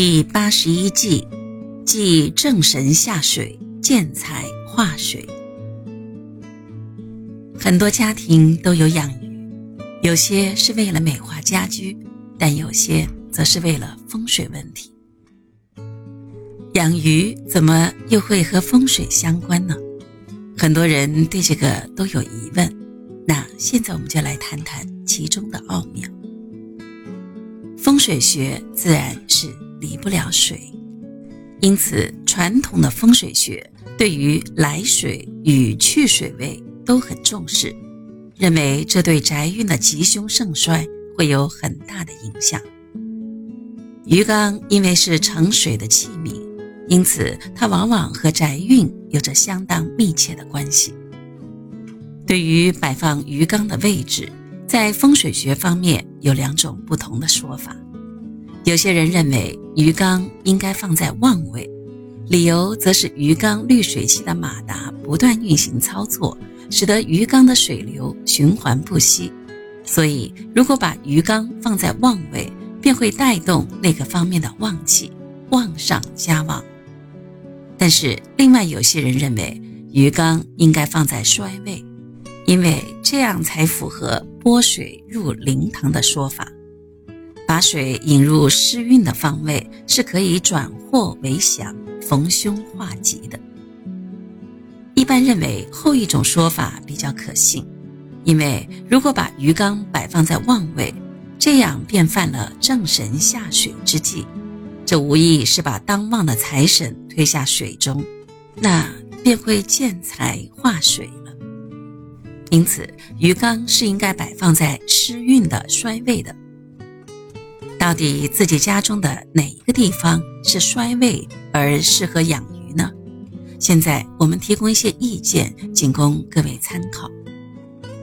第八十一计，即正神下水，见财化水。很多家庭都有养鱼，有些是为了美化家居，但有些则是为了风水问题。养鱼怎么又会和风水相关呢？很多人对这个都有疑问。那现在我们就来谈谈其中的奥妙。风水学自然是离不了水，因此传统的风水学对于来水与去水位都很重视，认为这对宅运的吉凶盛衰会有很大的影响。鱼缸因为是盛水的器皿，因此它往往和宅运有着相当密切的关系。对于摆放鱼缸的位置，在风水学方面有两种不同的说法。有些人认为鱼缸应该放在旺位，理由则是鱼缸滤水器的马达不断运行操作，使得鱼缸的水流循环不息。所以，如果把鱼缸放在旺位，便会带动那个方面的旺气，旺上加旺。但是，另外有些人认为鱼缸应该放在衰位。因为这样才符合拨水入灵堂的说法，把水引入失运的方位是可以转祸为祥、逢凶化吉的。一般认为后一种说法比较可信，因为如果把鱼缸摆放在旺位，这样便犯了正神下水之忌，这无疑是把当旺的财神推下水中，那便会见财化水了。因此，鱼缸是应该摆放在失运的衰位的。到底自己家中的哪一个地方是衰位而适合养鱼呢？现在我们提供一些意见，仅供各位参考。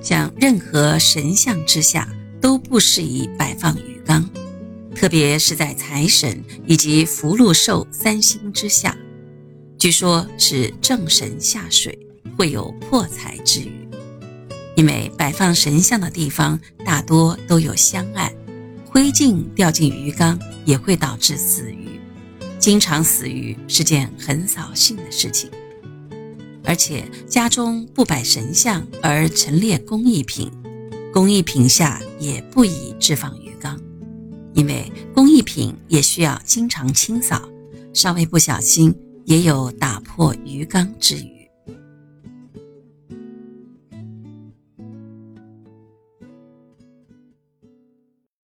像任何神像之下都不适宜摆放鱼缸，特别是在财神以及福禄寿三星之下，据说是正神下水，会有破财之余。因为摆放神像的地方大多都有香案，灰烬掉进鱼缸也会导致死鱼，经常死鱼是件很扫兴的事情。而且家中不摆神像而陈列工艺品，工艺品下也不宜置放鱼缸，因为工艺品也需要经常清扫，稍微不小心也有打破鱼缸之虞。